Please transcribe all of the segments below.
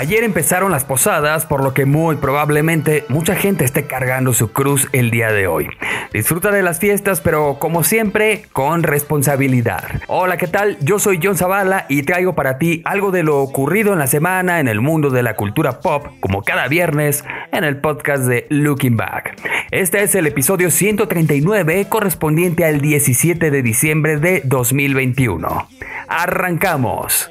Ayer empezaron las posadas, por lo que muy probablemente mucha gente esté cargando su cruz el día de hoy. Disfruta de las fiestas, pero como siempre, con responsabilidad. Hola, ¿qué tal? Yo soy John Zavala y traigo para ti algo de lo ocurrido en la semana en el mundo de la cultura pop, como cada viernes en el podcast de Looking Back. Este es el episodio 139 correspondiente al 17 de diciembre de 2021. Arrancamos.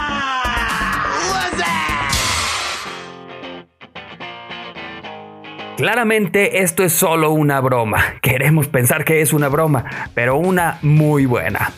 Claramente esto es solo una broma. Queremos pensar que es una broma, pero una muy buena.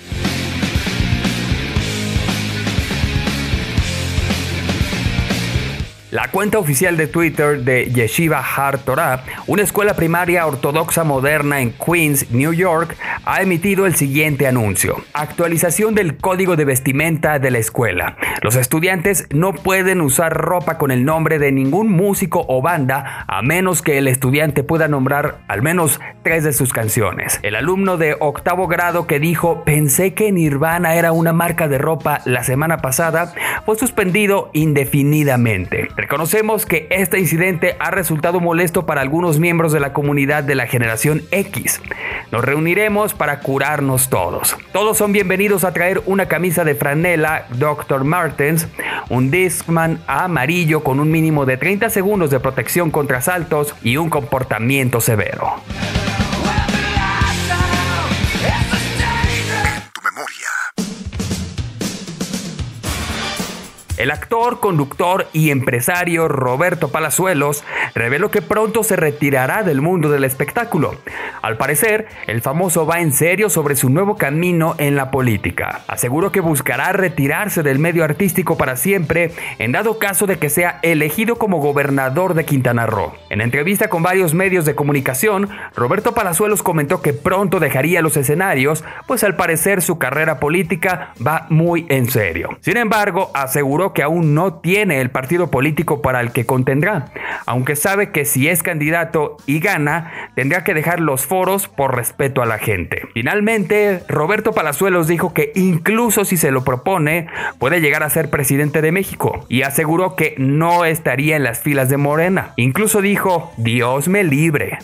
La cuenta oficial de Twitter de Yeshiva Har Torah, una escuela primaria ortodoxa moderna en Queens, New York, ha emitido el siguiente anuncio. Actualización del código de vestimenta de la escuela. Los estudiantes no pueden usar ropa con el nombre de ningún músico o banda a menos que el estudiante pueda nombrar al menos tres de sus canciones. El alumno de octavo grado que dijo pensé que Nirvana era una marca de ropa la semana pasada fue suspendido indefinidamente. Reconocemos que este incidente ha resultado molesto para algunos miembros de la comunidad de la generación X. Nos reuniremos para curarnos todos. Todos son bienvenidos a traer una camisa de franela Dr. Martens, un Discman amarillo con un mínimo de 30 segundos de protección contra asaltos y un comportamiento severo. El actor, conductor y empresario Roberto Palazuelos reveló que pronto se retirará del mundo del espectáculo. Al parecer, el famoso va en serio sobre su nuevo camino en la política. Aseguró que buscará retirarse del medio artístico para siempre en dado caso de que sea elegido como gobernador de Quintana Roo. En entrevista con varios medios de comunicación, Roberto Palazuelos comentó que pronto dejaría los escenarios, pues al parecer su carrera política va muy en serio. Sin embargo, aseguró que aún no tiene el partido político para el que contendrá, aunque sabe que si es candidato y gana, tendrá que dejar los foros por respeto a la gente. Finalmente, Roberto Palazuelos dijo que incluso si se lo propone, puede llegar a ser presidente de México y aseguró que no estaría en las filas de Morena. Incluso dijo, Dios me libre.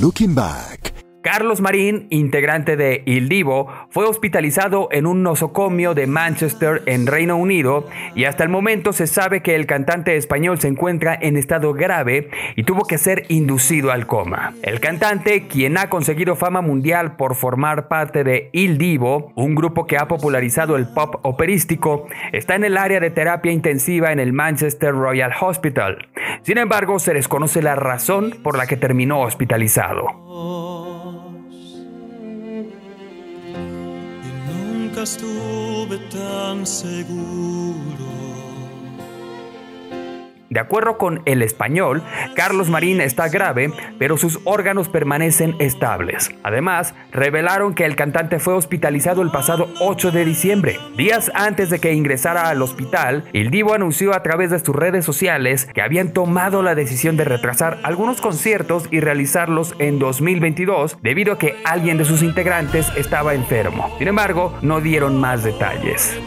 Looking back. Carlos Marín, integrante de Il Divo, fue hospitalizado en un nosocomio de Manchester en Reino Unido y hasta el momento se sabe que el cantante español se encuentra en estado grave y tuvo que ser inducido al coma. El cantante, quien ha conseguido fama mundial por formar parte de Il Divo, un grupo que ha popularizado el pop operístico, está en el área de terapia intensiva en el Manchester Royal Hospital. Sin embargo, se desconoce la razón por la que terminó hospitalizado. Nunca estuve tan seguro. De acuerdo con El Español, Carlos Marín está grave, pero sus órganos permanecen estables. Además, revelaron que el cantante fue hospitalizado el pasado 8 de diciembre. Días antes de que ingresara al hospital, el Divo anunció a través de sus redes sociales que habían tomado la decisión de retrasar algunos conciertos y realizarlos en 2022 debido a que alguien de sus integrantes estaba enfermo. Sin embargo, no dieron más detalles.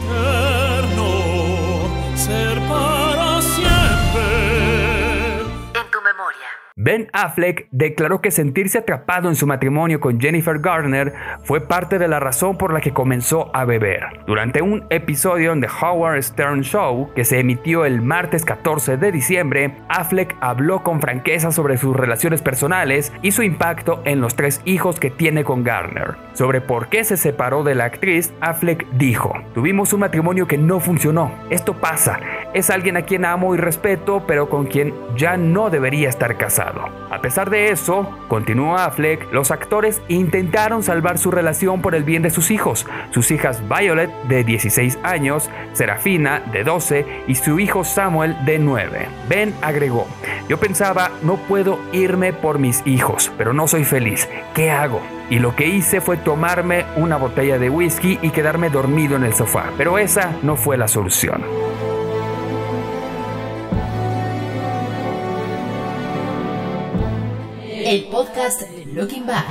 Ben Affleck declaró que sentirse atrapado en su matrimonio con Jennifer Garner fue parte de la razón por la que comenzó a beber. Durante un episodio de The Howard Stern Show que se emitió el martes 14 de diciembre, Affleck habló con franqueza sobre sus relaciones personales y su impacto en los tres hijos que tiene con Garner. Sobre por qué se separó de la actriz, Affleck dijo, tuvimos un matrimonio que no funcionó. Esto pasa. Es alguien a quien amo y respeto, pero con quien ya no debería estar casado. A pesar de eso, continúa Affleck, los actores intentaron salvar su relación por el bien de sus hijos, sus hijas Violet de 16 años, Serafina de 12 y su hijo Samuel de 9. Ben agregó, yo pensaba, no puedo irme por mis hijos, pero no soy feliz, ¿qué hago? Y lo que hice fue tomarme una botella de whisky y quedarme dormido en el sofá, pero esa no fue la solución. El podcast Looking Back.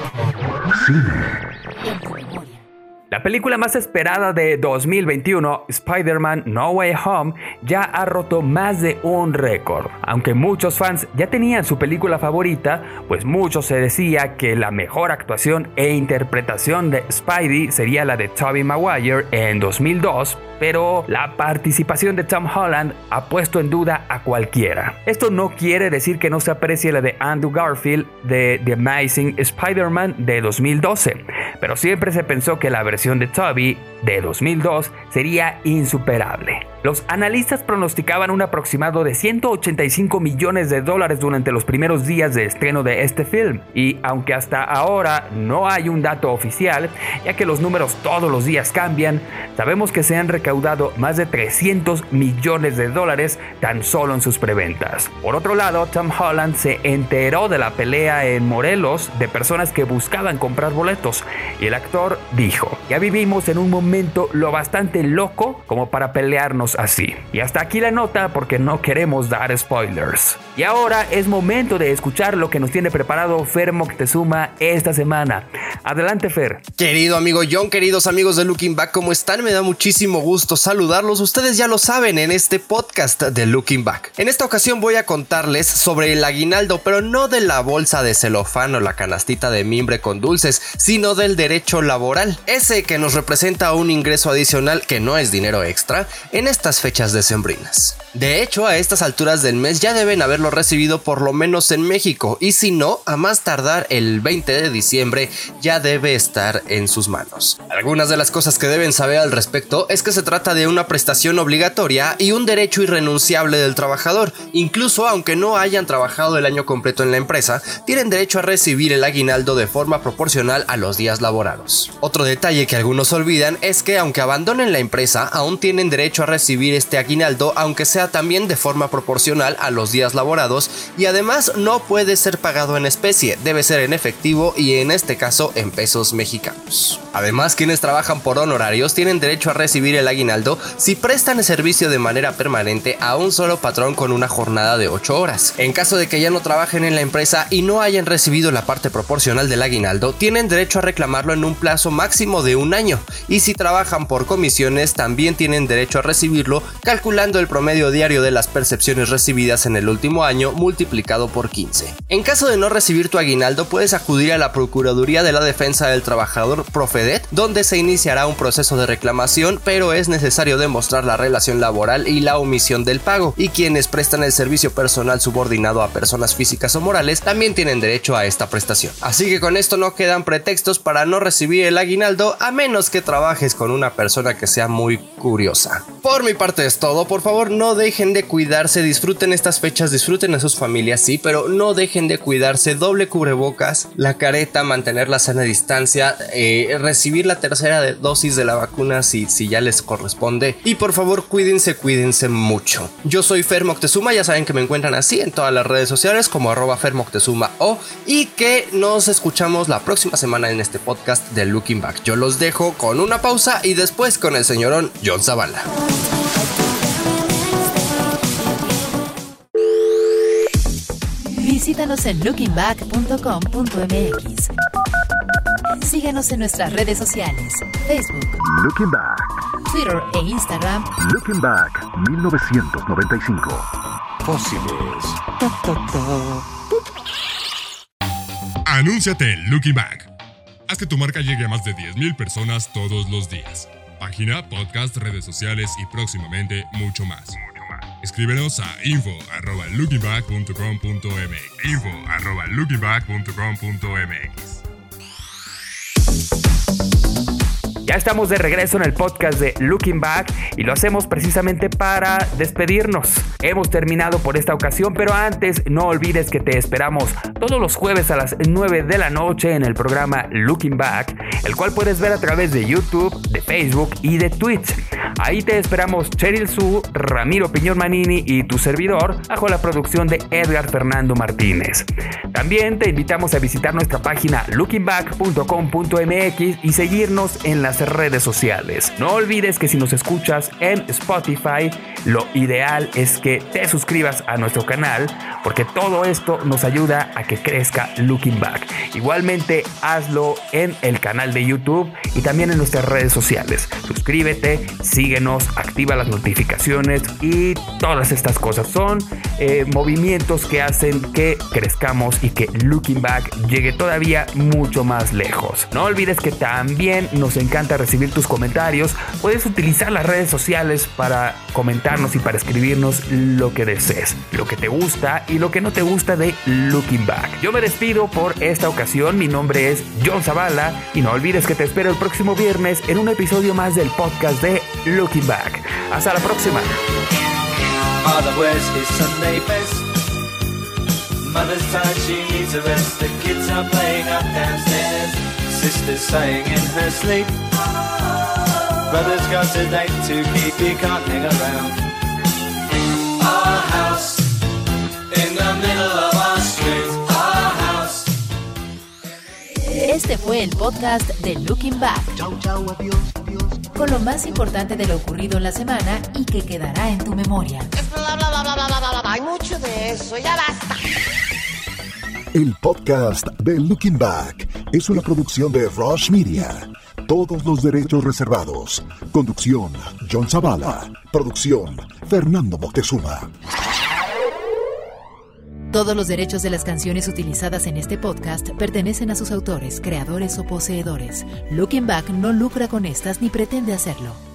La película más esperada de 2021, Spider-Man No Way Home, ya ha roto más de un récord. Aunque muchos fans ya tenían su película favorita, pues mucho se decía que la mejor actuación e interpretación de Spidey sería la de Tobey Maguire en 2002, pero la participación de Tom Holland ha puesto en duda a cualquiera. Esto no quiere decir que no se aprecie la de Andrew Garfield de The Amazing Spider-Man de 2012, pero siempre se pensó que la versión de Toby de 2002 sería insuperable. Los analistas pronosticaban un aproximado de 185 millones de dólares durante los primeros días de estreno de este film, y aunque hasta ahora no hay un dato oficial, ya que los números todos los días cambian, sabemos que se han recaudado más de 300 millones de dólares tan solo en sus preventas. Por otro lado, Tom Holland se enteró de la pelea en Morelos de personas que buscaban comprar boletos, y el actor dijo, ya vivimos en un momento lo bastante loco como para pelearnos así. Y hasta aquí la nota porque no queremos dar spoilers. Y ahora es momento de escuchar lo que nos tiene preparado Fer Moctezuma esta semana. Adelante Fer. Querido amigo John, queridos amigos de Looking Back, ¿cómo están? Me da muchísimo gusto saludarlos. Ustedes ya lo saben en este podcast de Looking Back. En esta ocasión voy a contarles sobre el aguinaldo, pero no de la bolsa de celofán o la canastita de mimbre con dulces, sino del derecho laboral, ese que nos representa un ingreso adicional que no es dinero extra en estas fechas decembrinas. De hecho, a estas alturas del mes ya deben haberlo recibido por lo menos en México y si no, a más tardar el 20 de diciembre ya debe estar en sus manos. Algunas de las cosas que deben saber al respecto es que se trata de una prestación obligatoria y un derecho irrenunciable del trabajador, incluso aunque no hayan trabajado el año completo en la empresa, tienen derecho a recibir el aguinaldo de forma proporcional a los días laborados. Otro detalle que algunos olvidan es que aunque abandonen la empresa, aún tienen derecho a recibir este aguinaldo aunque sea también de forma proporcional a los días laborados y además no puede ser pagado en especie, debe ser en efectivo y en este caso en pesos mexicanos. Además, quienes trabajan por honorarios tienen derecho a recibir el aguinaldo si prestan el servicio de manera permanente a un solo patrón con una jornada de 8 horas. En caso de que ya no trabajen en la empresa y no hayan recibido la parte proporcional del aguinaldo, tienen derecho a reclamarlo en un plazo máximo de un año y si trabajan por comisiones también tienen derecho a recibirlo calculando el promedio diario de las percepciones recibidas en el último año multiplicado por 15. En caso de no recibir tu aguinaldo puedes acudir a la Procuraduría de la Defensa del Trabajador Profedet donde se iniciará un proceso de reclamación pero es necesario demostrar la relación laboral y la omisión del pago y quienes prestan el servicio personal subordinado a personas físicas o morales también tienen derecho a esta prestación. Así que con esto no quedan pretextos para no recibir el aguinaldo a menos que trabajes con una persona que sea muy curiosa. Por mi parte es todo, por favor no dejen de cuidarse, disfruten estas fechas, disfruten a sus familias, sí, pero no dejen de cuidarse, doble cubrebocas, la careta, mantener la sana distancia, eh, recibir la tercera dosis de la vacuna si, si ya les corresponde y por favor cuídense, cuídense mucho. Yo soy Fer Moctezuma, ya saben que me encuentran así en todas las redes sociales como arroba Fer Moctezuma o y que nos escuchamos la próxima semana en este podcast de Looking Back. Yo los dejo con una pausa y después con el señorón John Zavala. Visítanos en lookingback.com.mx. Síguenos en nuestras redes sociales, Facebook, Looking Back, Twitter e Instagram Looking Back 1995. Fósiles. Anúnciate en Looking Back. Haz que tu marca llegue a más de 10.000 personas todos los días. Página, podcast, redes sociales y próximamente mucho más. Escríbenos a info.lookingback.com.mx info.lookingback.com.mx Ya estamos de regreso en el podcast de Looking Back y lo hacemos precisamente para despedirnos. Hemos terminado por esta ocasión, pero antes no olvides que te esperamos todos los jueves a las 9 de la noche en el programa Looking Back, el cual puedes ver a través de YouTube, de Facebook y de Twitch. Ahí te esperamos Cheryl Su, Ramiro Piñón Manini y tu servidor, bajo la producción de Edgar Fernando Martínez. También te invitamos a visitar nuestra página lookingback.com.mx y seguirnos en las redes sociales. No olvides que si nos escuchas en Spotify, lo ideal es que te suscribas a nuestro canal porque todo esto nos ayuda a que crezca Looking Back. Igualmente hazlo en el canal de YouTube y también en nuestras redes sociales. Suscríbete, síguenos, activa las notificaciones y todas estas cosas son eh, movimientos que hacen que crezcamos y que Looking Back llegue todavía mucho más lejos. No olvides que también nos encanta recibir tus comentarios. Puedes utilizar las redes sociales para comentarnos y para escribirnos lo que desees, lo que te gusta y lo que no te gusta de Looking Back. Yo me despido por esta ocasión. Mi nombre es John Zavala y no olvides que te espero el próximo viernes en un episodio más del podcast de Looking Back. Hasta la próxima. Brother's got a date to keep, he can't hang around. Our house in the middle of our street. Our house. Este fue el podcast de Looking Back. Con lo más importante de lo ocurrido en la semana y que quedará en tu memoria. Bla, bla, bla, bla, bla, bla, bla, bla. Hay mucho de eso, ya basta. El podcast de Looking Back es una producción de Rush Media. Todos los derechos reservados. Conducción, John Zavala. Producción, Fernando Moctezuma. Todos los derechos de las canciones utilizadas en este podcast pertenecen a sus autores, creadores o poseedores. Looking Back no lucra con estas ni pretende hacerlo.